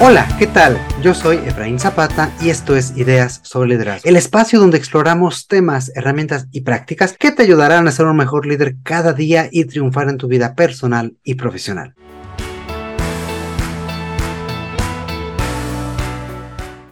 Hola, ¿qué tal? Yo soy Efraín Zapata y esto es Ideas sobre Liderazgo, el espacio donde exploramos temas, herramientas y prácticas que te ayudarán a ser un mejor líder cada día y triunfar en tu vida personal y profesional.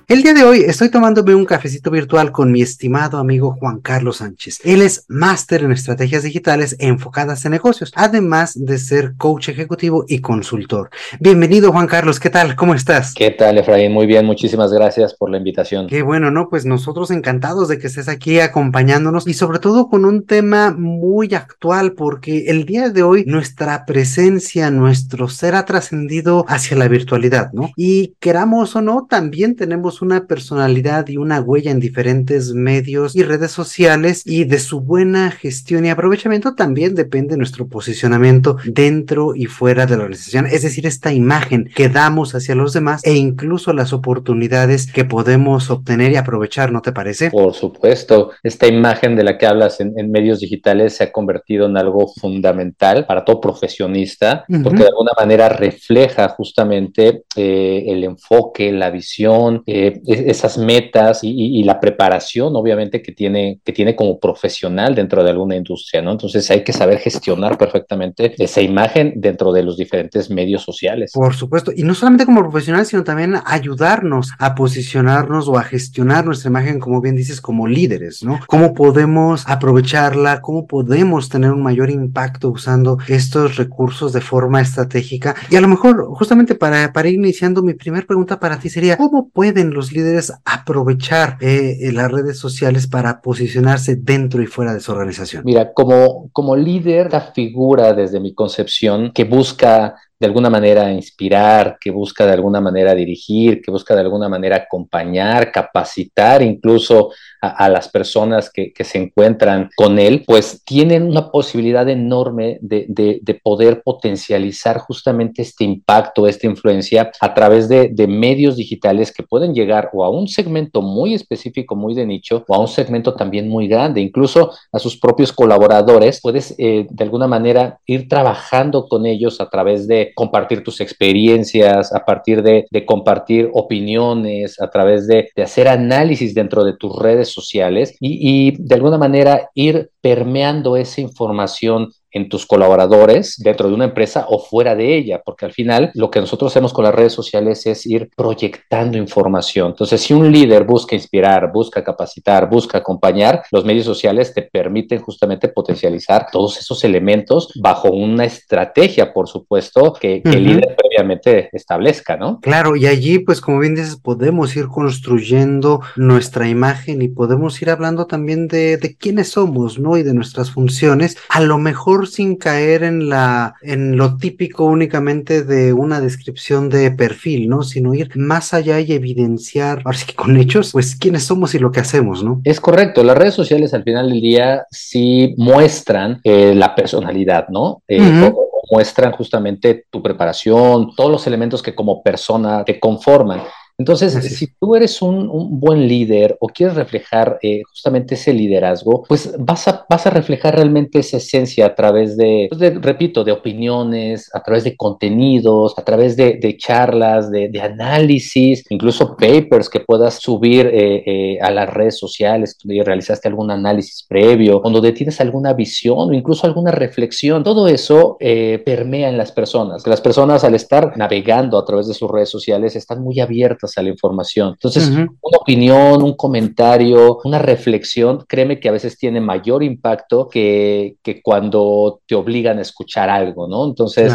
El día de hoy estoy tomándome un cafecito virtual con mi estimado amigo Juan Carlos Sánchez. Él es máster en estrategias digitales enfocadas en negocios, además de ser coach ejecutivo y consultor. Bienvenido Juan Carlos, ¿qué tal? ¿Cómo estás? ¿Qué tal Efraín? Muy bien, muchísimas gracias por la invitación. Qué bueno, ¿no? Pues nosotros encantados de que estés aquí acompañándonos y sobre todo con un tema muy actual porque el día de hoy nuestra presencia, nuestro ser ha trascendido hacia la virtualidad, ¿no? Y queramos o no, también tenemos una personalidad y una huella en diferentes medios y redes sociales y de su buena gestión y aprovechamiento también depende nuestro posicionamiento dentro y fuera de la organización, es decir, esta imagen que damos hacia los demás e incluso las oportunidades que podemos obtener y aprovechar, ¿no te parece? Por supuesto, esta imagen de la que hablas en, medios digitales se ha convertido en algo fundamental para todo profesionista, porque de alguna manera refleja justamente eh, el enfoque, la visión, eh, esas metas y, la preparación, obviamente, que tiene, que tiene como profesional dentro de alguna industria, ¿no? Entonces hay que saber gestionar perfectamente esa imagen dentro de los diferentes medios sociales. Por supuesto, y no solamente como profesional, sino también ayudarnos a posicionarnos o a gestionar nuestra imagen, como bien dices, como líderes, ¿no? ¿Cómo podemos aprovecharla? ¿Cómo podemos tener un mayor impacto usando estos recursos de forma estratégica? Y a lo mejor, justamente para, para ir iniciando, mi primera pregunta para ti sería, ¿cómo pueden los líderes aprovechar eh, eh, las redes sociales para posicionarse dentro y fuera de su organización? Mira, como, como líder, la figura desde mi concepción que busca de alguna manera inspirar, que busca de alguna manera dirigir, que busca de alguna manera acompañar, capacitar incluso a, las personas que, se encuentran con él, pues tienen una posibilidad enorme de, poder potencializar justamente este impacto, esta influencia a través de, medios digitales que pueden llegar o a un segmento muy específico, muy de nicho, o a un segmento también muy grande, incluso a sus propios colaboradores, puedes eh, de alguna manera ir trabajando con ellos a través de compartir tus experiencias, a partir de, compartir opiniones, a través de, hacer análisis dentro de tus redes sociales y, de alguna manera ir permeando esa información en tus colaboradores dentro de una empresa o fuera de ella, porque al final lo que nosotros hacemos con las redes sociales es ir proyectando información. Entonces, si un líder busca inspirar, busca capacitar, busca acompañar, los medios sociales te permiten justamente potencializar todos esos elementos bajo una estrategia, por supuesto, que, el líder previamente establezca, ¿no? Claro, y allí, pues como bien dices, podemos ir construyendo nuestra imagen y podemos ir hablando también de, de quiénes somos, ¿no? Y de nuestras funciones. A lo mejor sin caer en la en lo típico únicamente de una descripción de perfil, ¿no? Sino ir más allá y evidenciar, ahora sí que con hechos, pues quiénes somos y lo que hacemos, ¿no? Es correcto, las redes sociales al final del día sí muestran eh, la personalidad, ¿no? Eh, muestran justamente tu preparación, todos los elementos que como persona te conforman. Entonces, si tú eres un, buen líder o quieres reflejar eh, justamente ese liderazgo, pues vas a, vas a reflejar realmente esa esencia a través de, pues, repito, de opiniones, a través de contenidos, a través de, charlas, de, análisis, incluso papers que puedas subir eh, eh, a las redes sociales, donde realizaste algún análisis previo, o donde tienes alguna visión o incluso alguna reflexión. Todo eso permea en las personas. Las personas al estar navegando a través de sus redes sociales están muy abiertas a la información. Entonces, una opinión, un comentario, una reflexión, créeme que a veces tiene mayor impacto que, que cuando te obligan a escuchar algo, ¿no? Entonces,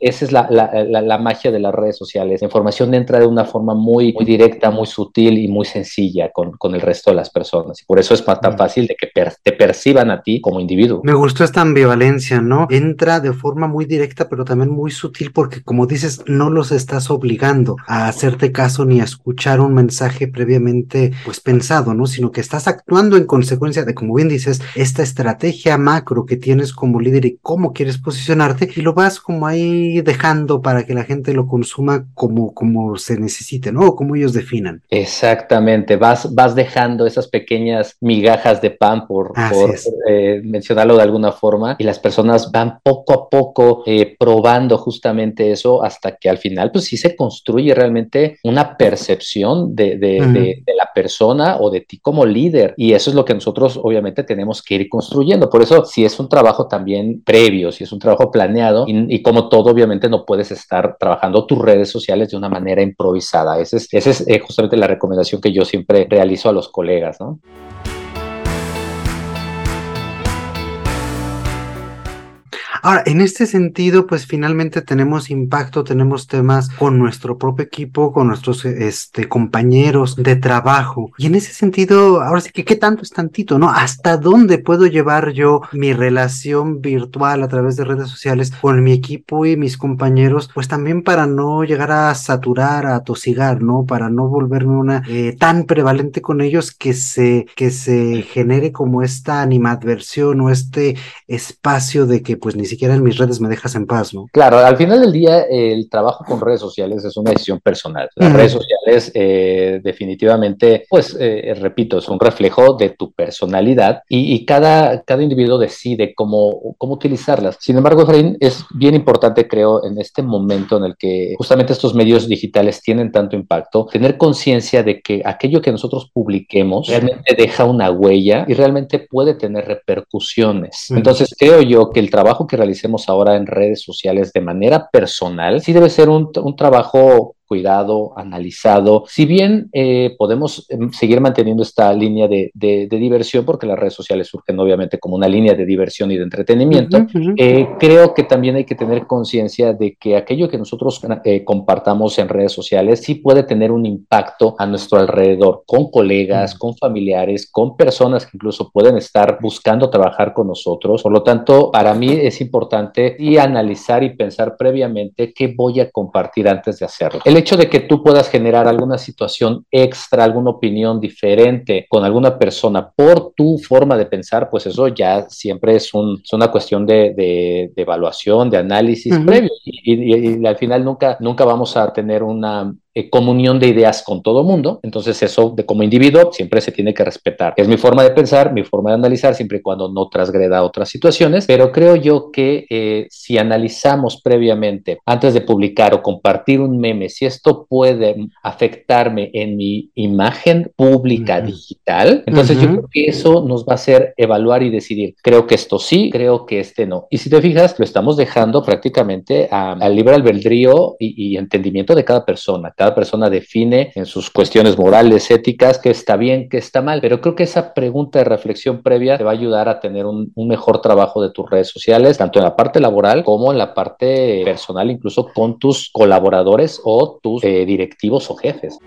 esa es la, la, la, magia de las redes sociales. La información entra de una forma muy, muy directa, muy sutil y muy sencilla con, con, el resto de las personas. Y por eso es tan fácil de que te perciban a ti como individuo. Me gustó esta ambivalencia, ¿no? Entra de forma muy directa, pero también muy sutil porque, como dices, no los estás obligando a hacerte caso ni a escuchar un mensaje previamente, pues pensado, ¿no? Sino que estás actuando en consecuencia de, como bien dices, esta estrategia macro que tienes como líder y cómo quieres posicionarte y lo vas como ahí dejando para que la gente lo consuma como, como se necesite, ¿no? O como ellos definan. Exactamente, vas, vas dejando esas pequeñas migajas de pan, por, por eh, mencionarlo de alguna forma, y las personas van poco a poco eh, probando justamente eso hasta que al final, pues sí se construye realmente una percepción de, de, la persona o de ti como líder. Y eso es lo que nosotros obviamente tenemos que ir construyendo. Por eso, si es un trabajo también previo, si es un trabajo planeado, y, como todo, obviamente no puedes estar trabajando tus redes sociales de una manera improvisada. Esa es, eh, justamente la recomendación que yo siempre realizo a los colegas. Ahora, en este sentido, pues finalmente tenemos impacto, tenemos temas con nuestro propio equipo, con nuestros este, compañeros de trabajo. Y en ese sentido, ahora sí que qué tanto es tantito, ¿no? ¿Hasta dónde puedo llevar yo mi relación virtual a través de redes sociales con mi equipo y mis compañeros? Pues también para no llegar a saturar, a tosigar, ¿no? Para no volverme una eh, tan prevalente con ellos que se, que se genere como esta animadversión o este espacio de que pues ni siquiera en mis redes me dejas en paz, ¿no? Claro, al final del día el trabajo con redes sociales es una decisión personal. Las redes sociales eh, definitivamente, pues, eh, repito, es un reflejo de tu personalidad y, cada, cada individuo decide cómo, cómo utilizarlas. Sin embargo, Efraín, es bien importante, creo, en este momento en el que justamente estos medios digitales tienen tanto impacto, tener conciencia de que aquello que nosotros publiquemos realmente deja una huella y realmente puede tener repercusiones. Entonces, creo yo que el trabajo que realicemos ahora en redes sociales de manera personal, sí debe ser un, un trabajo cuidado, analizado. Si bien eh, podemos em, seguir manteniendo esta línea de, diversión, porque las redes sociales surgen obviamente como una línea de diversión y de entretenimiento, eh, creo que también hay que tener conciencia de que aquello que nosotros eh, compartamos en redes sociales sí puede tener un impacto a nuestro alrededor, con colegas, con familiares, con personas que incluso pueden estar buscando trabajar con nosotros. Por lo tanto, para mí es importante y analizar y pensar previamente qué voy a compartir antes de hacerlo. El hecho de que tú puedas generar alguna situación extra, alguna opinión diferente con alguna persona por tu forma de pensar, pues eso ya siempre es, un, una cuestión de, evaluación, de análisis previo. Y, al final nunca, nunca vamos a tener una, eh, comunión de ideas con todo mundo. Entonces eso de como individuo siempre se tiene que respetar. Es mi forma de pensar, mi forma de analizar, siempre y cuando no transgreda otras situaciones. Pero creo yo que eh, si analizamos previamente, antes de publicar o compartir un meme, si esto puede afectarme en mi imagen pública digital, entonces yo creo que eso nos va a hacer evaluar y decidir, creo que esto sí, creo que este no. Y si te fijas, lo estamos dejando prácticamente al libre albedrío y, y entendimiento de cada persona cada persona define en sus cuestiones morales, éticas, qué está bien, qué está mal, pero creo que esa pregunta de reflexión previa te va a ayudar a tener un, mejor trabajo de tus redes sociales, tanto en la parte laboral como en la parte personal, incluso con tus colaboradores o tus eh, directivos o jefes.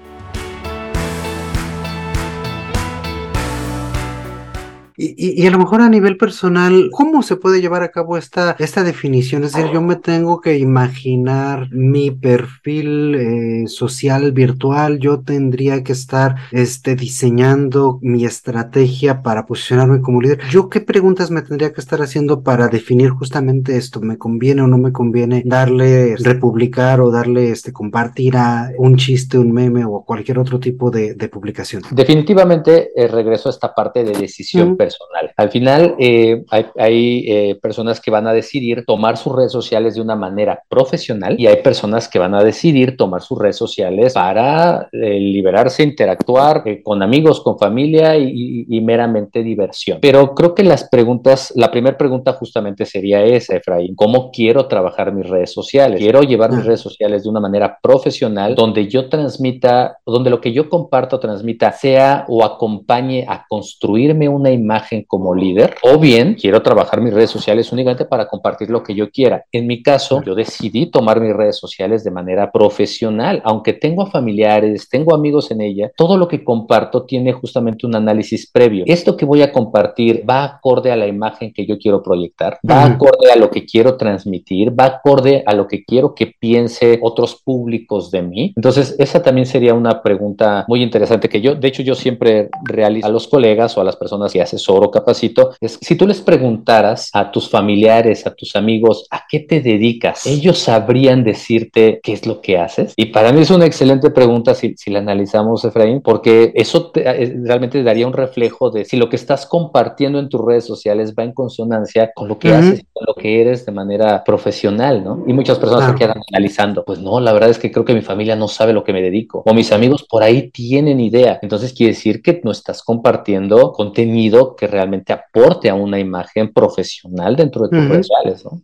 Y, y, a lo mejor a nivel personal, ¿cómo se puede llevar a cabo esta, esta definición? Es decir, yo me tengo que imaginar mi perfil eh, social virtual, yo tendría que estar este, diseñando mi estrategia para posicionarme como líder. ¿Yo qué preguntas me tendría que estar haciendo para definir justamente esto? ¿Me conviene o no me conviene darle republicar o darle este, compartir a un chiste, un meme o cualquier otro tipo de, de publicación? Definitivamente eh, regreso a esta parte de decisión personal. Al final, eh, hay, eh, personas que van a decidir tomar sus redes sociales de una manera profesional y hay personas que van a decidir tomar sus redes sociales para eh, liberarse, interactuar con amigos, con familia y, meramente diversión. Pero creo que las preguntas, la primera pregunta justamente sería esa, Efraín, ¿cómo quiero trabajar mis redes sociales? Quiero llevar mis redes sociales de una manera profesional donde yo transmita, donde lo que yo comparto transmita sea o acompañe a construirme una imagen como líder, o bien quiero trabajar mis redes sociales únicamente para compartir lo que yo quiera. En mi caso, yo decidí tomar mis redes sociales de manera profesional, aunque tengo familiares, tengo amigos en ella, todo lo que comparto tiene justamente un análisis previo. Esto que voy a compartir va acorde a la imagen que yo quiero proyectar, va acorde a lo que quiero transmitir, va acorde a lo que quiero que piense otros públicos de mí. Entonces, esa también sería una pregunta muy interesante que yo, de hecho, yo siempre realizo a los colegas o a las personas que hacen asesoro, capacito, es si tú les preguntaras a tus familiares, a tus amigos, ¿a qué te dedicas? Ellos sabrían decirte qué es lo que haces. Y para mí es una excelente pregunta si, si la analizamos, Efraín, porque eso eh, realmente daría un reflejo de si lo que estás compartiendo en tus redes sociales va en consonancia con lo que haces, con lo que eres de manera profesional, ¿no? Y muchas personas se quedan analizando, pues no, la verdad es que creo que mi familia no sabe lo que me dedico, o mis amigos por ahí tienen idea. Entonces quiere decir que no estás compartiendo contenido que realmente aporte a una imagen profesional dentro de tus redes sociales, ¿no?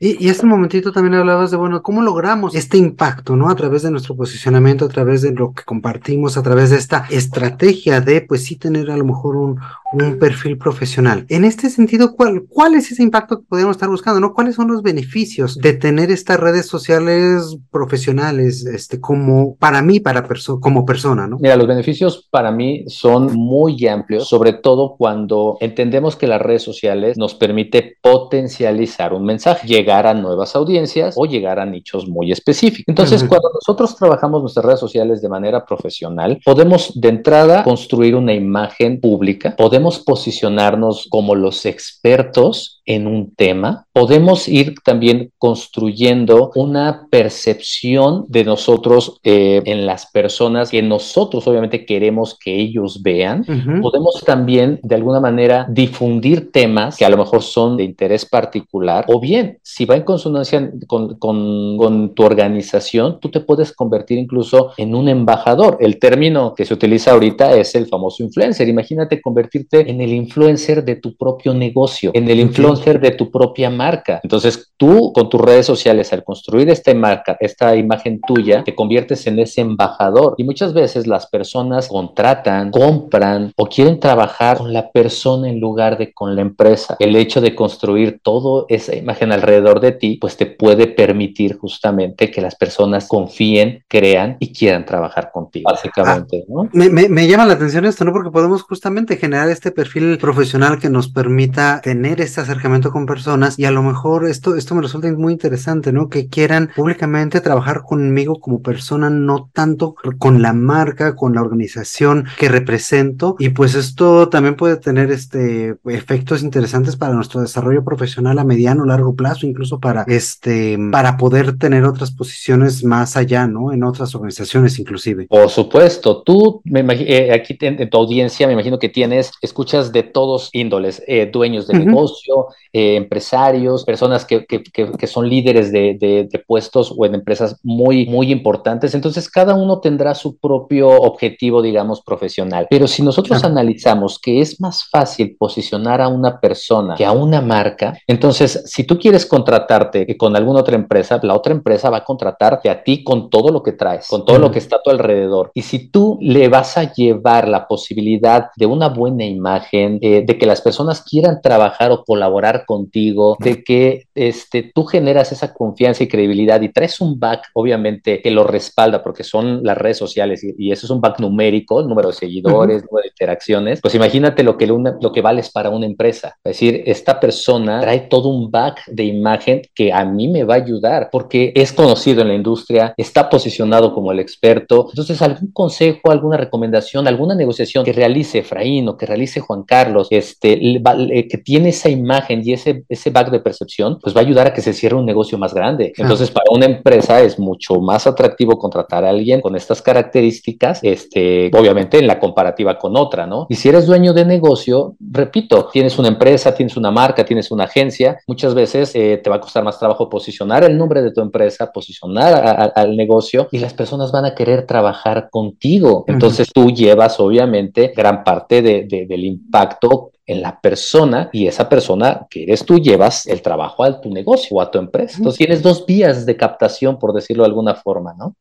Y, y hace un momentito también hablabas de, bueno, cómo logramos este impacto, ¿no? A través de nuestro posicionamiento, a través de lo que compartimos, a través de esta estrategia de, pues sí, tener a lo mejor un, un perfil profesional. En este sentido, ¿cuál, ¿cuál es ese impacto que podríamos estar buscando, ¿no? ¿Cuáles son los beneficios de tener estas redes sociales profesionales, este, como, para mí, para perso como persona, ¿no? Mira, los beneficios para mí son muy amplios, sobre todo cuando entendemos que las redes sociales nos permite potencializar un mensaje llegar a nuevas audiencias o llegar a nichos muy específicos. Entonces, cuando nosotros trabajamos nuestras redes sociales de manera profesional, podemos de entrada construir una imagen pública, podemos posicionarnos como los expertos en un tema, podemos ir también construyendo una percepción de nosotros eh, en las personas que nosotros obviamente queremos que ellos vean. Podemos también de alguna manera difundir temas que a lo mejor son de interés particular o bien si va en consonancia con, con, tu organización, tú te puedes convertir incluso en un embajador. El término que se utiliza ahorita es el famoso influencer. Imagínate convertirte en el influencer de tu propio negocio, en el influencer de tu propia marca. Entonces tú con tus redes sociales, al construir esta marca, esta imagen tuya, te conviertes en ese embajador. Y muchas veces las personas contratan, compran o quieren trabajar con la persona en lugar de con la empresa. El hecho de construir toda esa imagen alrededor de ti, pues te puede permitir justamente que las personas confíen, crean y quieran trabajar contigo, básicamente, ¿no? Me, me, me, llama la atención esto, ¿no? Porque podemos justamente generar este perfil profesional que nos permita tener este acercamiento con personas y a lo mejor esto, esto me resulta muy interesante, ¿no? Que quieran públicamente trabajar conmigo como persona, no tanto con la marca, con la organización que represento y pues esto también puede tener este efectos interesantes para nuestro desarrollo profesional a mediano o largo plazo incluso para este, para poder tener otras posiciones más allá, ¿no? En otras organizaciones inclusive. Por supuesto, tú, me eh, aquí en, tu audiencia me imagino que tienes, escuchas de todos índoles, eh, dueños de negocio, eh, empresarios, personas que, que, que, son líderes de, de, de, puestos o en empresas muy, muy importantes. Entonces, cada uno tendrá su propio objetivo, digamos, profesional. Pero si nosotros analizamos que es más fácil posicionar a una persona que a una marca, entonces, si tú quieres contratarte con alguna otra empresa, la otra empresa va a contratarte a ti con todo lo que traes, con todo lo que está a tu alrededor. Y si tú le vas a llevar la posibilidad de una buena imagen, eh, de que las personas quieran trabajar o colaborar contigo, de que este, tú generas esa confianza y credibilidad y traes un back, obviamente, que lo respalda porque son las redes sociales y, eso es un back numérico, número de seguidores, número de interacciones, pues imagínate lo que, lo que vales para una empresa. Es decir, esta persona trae todo un back de imagen imagen que a mí me va a ayudar porque es conocido en la industria, está posicionado como el experto. Entonces, algún consejo, alguna recomendación, alguna negociación que realice Efraín o que realice Juan Carlos, este, que tiene esa imagen y ese, ese back de percepción, pues va a ayudar a que se cierre un negocio más grande. Entonces, para una empresa es mucho más atractivo contratar a alguien con estas características, este, obviamente en la comparativa con otra, ¿no? Y si eres dueño de negocio, repito, tienes una empresa, tienes una marca, tienes una agencia, muchas veces eh, te va a costar más trabajo posicionar el nombre de tu empresa, posicionar al negocio y las personas van a querer trabajar contigo. Entonces tú llevas obviamente gran parte del impacto en la persona y esa persona que eres tú llevas el trabajo a tu negocio o a tu empresa. Entonces tienes dos vías de captación, por decirlo de alguna forma, ¿no?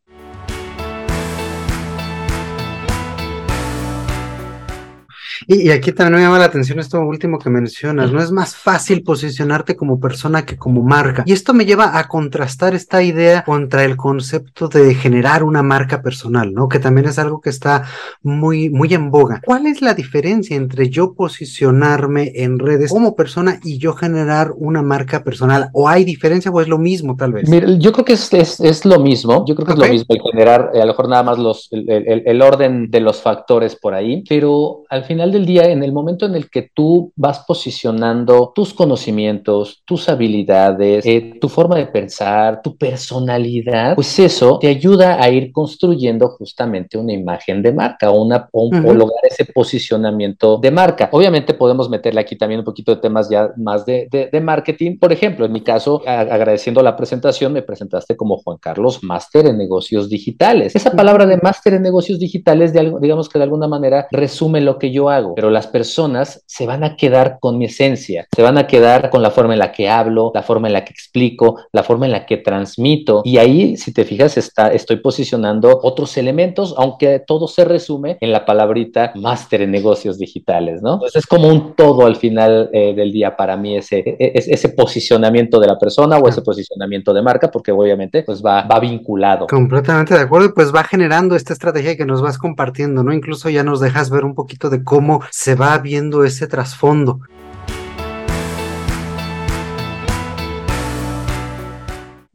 Y, aquí también me llama la atención esto último que mencionas, ¿no? Es más fácil posicionarte como persona que como marca. Y esto me lleva a contrastar esta idea contra el concepto de generar una marca personal, ¿no? Que también es algo que está muy, muy en boga. ¿Cuál es la diferencia entre yo posicionarme en redes como persona y yo generar una marca personal? ¿O hay diferencia o es lo mismo tal vez? Mira, yo creo que es, es, lo mismo. Yo creo que es lo mismo el generar, eh, a lo mejor nada más los, el, el orden de los factores por ahí, pero al final del día, en el momento en el que tú vas posicionando tus conocimientos, tus habilidades, eh, tu forma de pensar, tu personalidad, pues eso te ayuda a ir construyendo justamente una imagen de marca o, una, o, lograr ese posicionamiento de marca. Obviamente podemos meterle aquí también un poquito de temas ya más de, de, marketing. Por ejemplo, en mi caso, agradeciendo la presentación, me presentaste como Juan Carlos, máster en negocios digitales. Esa palabra de máster en negocios digitales, de algo, digamos que de alguna manera resume lo que yo hago, pero las personas se van a quedar con mi esencia, se van a quedar con la forma en la que hablo, la forma en la que explico, la forma en la que transmito. Y ahí, si te fijas, está, estoy posicionando otros elementos, aunque todo se resume en la palabrita máster en negocios digitales, ¿no? Entonces es como un todo al final eh, del día para mí ese, e, e, ese, posicionamiento de la persona o ese posicionamiento de marca, porque obviamente pues va, va vinculado. Completamente de acuerdo, pues va generando esta estrategia que nos vas compartiendo, ¿no? Incluso ya nos dejas ver un poquito de cómo se va viendo ese trasfondo.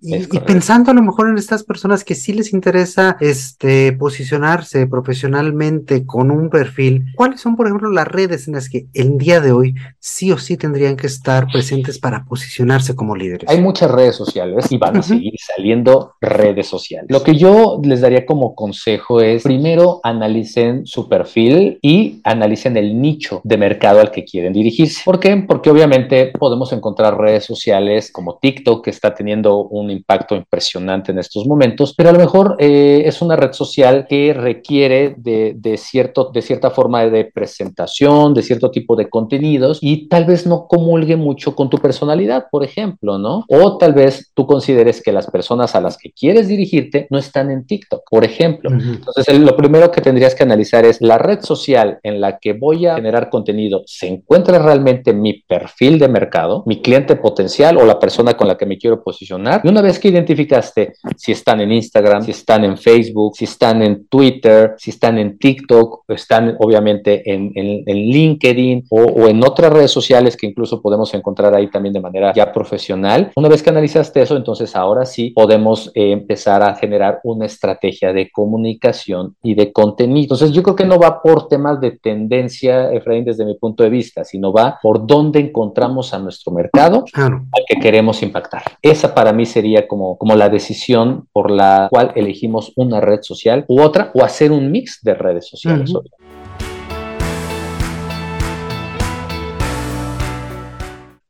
Y, pensando a lo mejor en estas personas que sí les interesa este posicionarse profesionalmente con un perfil, ¿cuáles son, por ejemplo, las redes en las que el día de hoy sí o sí tendrían que estar presentes para posicionarse como líderes? Hay muchas redes sociales y van a seguir saliendo redes sociales. Lo que yo les daría como consejo es primero analicen su perfil y analicen el nicho de mercado al que quieren dirigirse. ¿Por qué? Porque obviamente podemos encontrar redes sociales como TikTok que está teniendo un impacto impresionante en estos momentos, pero a lo mejor eh, es una red social que requiere de, de, cierto, de cierta forma de presentación, de cierto tipo de contenidos y tal vez no comulgue mucho con tu personalidad, por ejemplo, ¿no? O tal vez tú consideres que las personas a las que quieres dirigirte no están en TikTok, por ejemplo. Entonces, lo primero que tendrías que analizar es la red social en la que voy a generar contenido, ¿se encuentra realmente mi perfil de mercado, mi cliente potencial o la persona con la que me quiero posicionar? Y una vez que identificaste si están en Instagram, si están en Facebook, si están en Twitter, si están en TikTok, están obviamente en, LinkedIn o, en otras redes sociales que incluso podemos encontrar ahí también de manera ya profesional. Una vez que analizaste eso, entonces ahora sí podemos eh, empezar a generar una estrategia de comunicación y de contenido. Entonces yo creo que no va por temas de tendencia, Efraín, desde mi punto de vista, sino va por dónde encontramos a nuestro mercado al que queremos impactar. Esa para mí sería como, como la decisión por la cual elegimos una red social u otra o hacer un mix de redes sociales.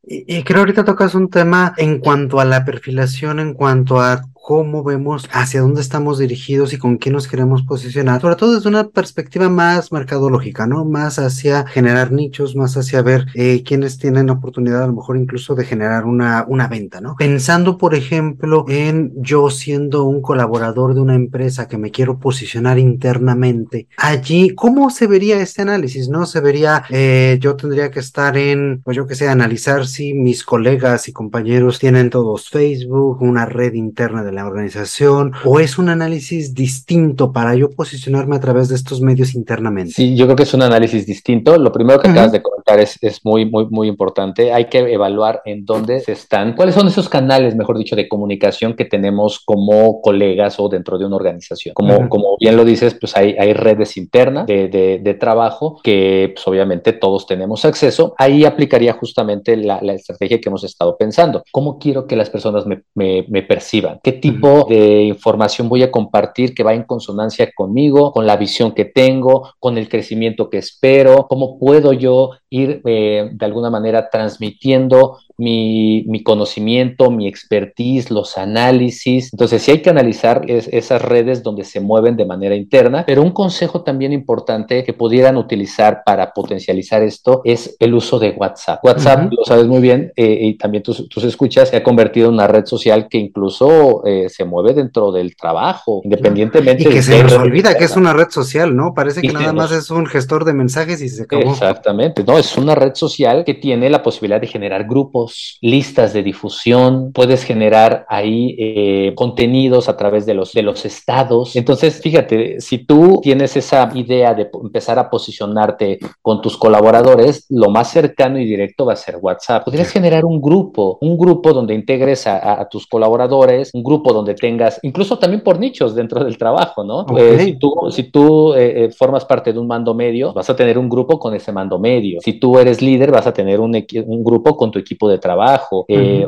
Y, creo ahorita tocas un tema en cuanto a la perfilación, en cuanto a cómo vemos hacia dónde estamos dirigidos y con quién nos queremos posicionar, sobre todo desde una perspectiva más mercadológica, ¿no? Más hacia generar nichos, más hacia ver eh, quiénes tienen oportunidad a lo mejor incluso de generar una, una venta, ¿no? Pensando, por ejemplo, en yo siendo un colaborador de una empresa que me quiero posicionar internamente, allí, ¿cómo se vería este análisis, no? Se vería, eh, yo tendría que estar en, pues yo que sé, analizar si mis colegas y compañeros tienen todos Facebook, una red interna de la organización o es un análisis distinto para yo posicionarme a través de estos medios internamente? Sí, yo creo que es un análisis distinto. Lo primero que acabas de comentar es, es, muy, muy, muy importante. Hay que evaluar en dónde se están, cuáles son esos canales, mejor dicho, de comunicación que tenemos como colegas o dentro de una organización. Como, como bien lo dices, pues hay, hay redes internas de, de, trabajo que pues, obviamente todos tenemos acceso. Ahí aplicaría justamente la, la, estrategia que hemos estado pensando. ¿Cómo quiero que las personas me, me, me perciban? ¿Qué tipo de información voy a compartir que va en consonancia conmigo, con la visión que tengo, con el crecimiento que espero, cómo puedo yo ir eh, de alguna manera transmitiendo mi, conocimiento, mi expertise, los análisis. Entonces, sí hay que analizar esas redes donde se mueven de manera interna, pero un consejo también importante que pudieran utilizar para potencializar esto es el uso de WhatsApp. WhatsApp, lo sabes muy bien, eh, y también tú, tú escuchas, se ha convertido en una red social que incluso eh, se mueve dentro del trabajo, independientemente. Y que se nos olvida que es una red social, ¿no? Parece que nada más es un gestor de mensajes y se acabó. Exactamente, no, es una red social que tiene la posibilidad de generar grupos, listas de difusión, puedes generar ahí eh, contenidos a través de los, de los estados. Entonces, fíjate, si tú tienes esa idea de empezar a posicionarte con tus colaboradores, lo más cercano y directo va a ser WhatsApp. Podrías generar un grupo, un grupo donde integres a, tus colaboradores, un grupo donde tengas, incluso también por nichos dentro del trabajo, ¿no? Eh, si tú, si tú eh, formas parte de un mando medio, vas a tener un grupo con ese mando medio. Si tú eres líder, vas a tener un, un grupo con tu equipo de trabajo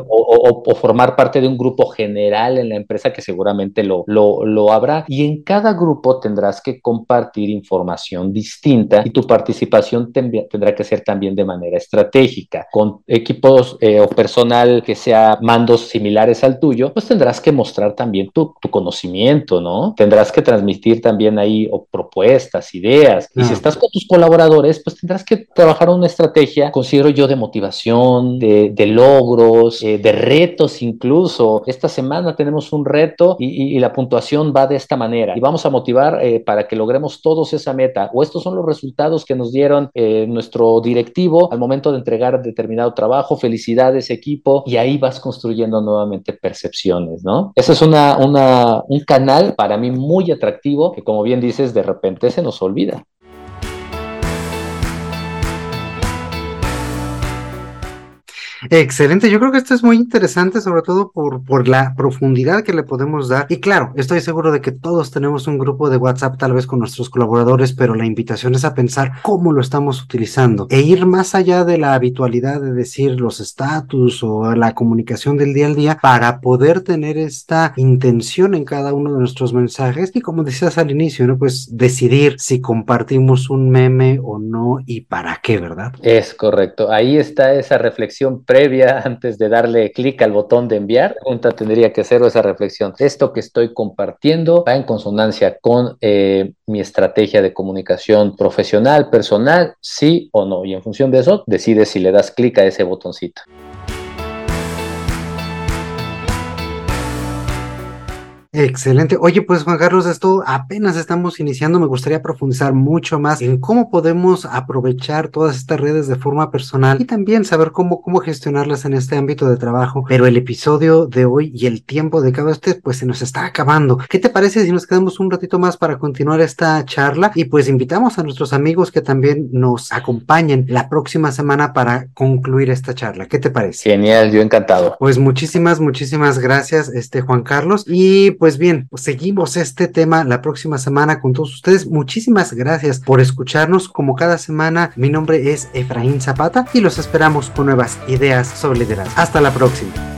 o, o, formar parte de un grupo general en la empresa que seguramente lo, lo, lo habrá. Y en cada grupo tendrás que compartir información distinta y tu participación tendrá que ser también de manera estratégica. Con equipos eh, o personal que sea mandos similares al tuyo, pues tendrás que mostrar también tu, tu conocimiento, ¿no? Tendrás que transmitir también ahí o propuestas, ideas. Y si estás con tus colaboradores, pues tendrás que trabajar una estrategia, considero yo, de motivación, de, de logros, eh, de retos incluso. Esta semana tenemos un reto y, la puntuación va de esta manera y vamos a motivar eh, para que logremos todos esa meta o estos son los resultados que nos dieron eh, nuestro directivo al momento de entregar determinado trabajo. Felicidades equipo y ahí vas construyendo nuevamente percepciones, ¿no? Ese es una, un canal para mí muy atractivo que como bien dices de repente se nos olvida. Excelente, yo creo que esto es muy interesante, sobre todo por, por la profundidad que le podemos dar. Y claro, estoy seguro de que todos tenemos un grupo de WhatsApp tal vez con nuestros colaboradores, pero la invitación es a pensar cómo lo estamos utilizando e ir más allá de la habitualidad de decir los estatus o la comunicación del día al día para poder tener esta intención en cada uno de nuestros mensajes y como decías al inicio, ¿no? Pues decidir si compartimos un meme o no y para qué, ¿verdad? Es correcto. Ahí está esa reflexión previa antes de darle clic al botón de enviar, pregunta tendría que hacer esa reflexión. ¿Esto que estoy compartiendo va en consonancia con eh, mi estrategia de comunicación profesional, personal, sí o no? Y en función de eso, decides si le das clic a ese botoncito. Excelente. Oye, pues Juan Carlos, esto apenas estamos iniciando. Me gustaría profundizar mucho más en cómo podemos aprovechar todas estas redes de forma personal y también saber cómo, cómo gestionarlas en este ámbito de trabajo. Pero el episodio de hoy y el tiempo de cada usted, pues se nos está acabando. ¿Qué te parece si nos quedamos un ratito más para continuar esta charla? Y pues invitamos a nuestros amigos que también nos acompañen la próxima semana para concluir esta charla. ¿Qué te parece? Genial, yo encantado. Pues muchísimas, muchísimas gracias, este Juan Carlos. Y pues pues bien, pues seguimos este tema la próxima semana con todos ustedes. Muchísimas gracias por escucharnos. Como cada semana, mi nombre es Efraín Zapata y los esperamos con nuevas ideas sobre liderazgo. Hasta la próxima.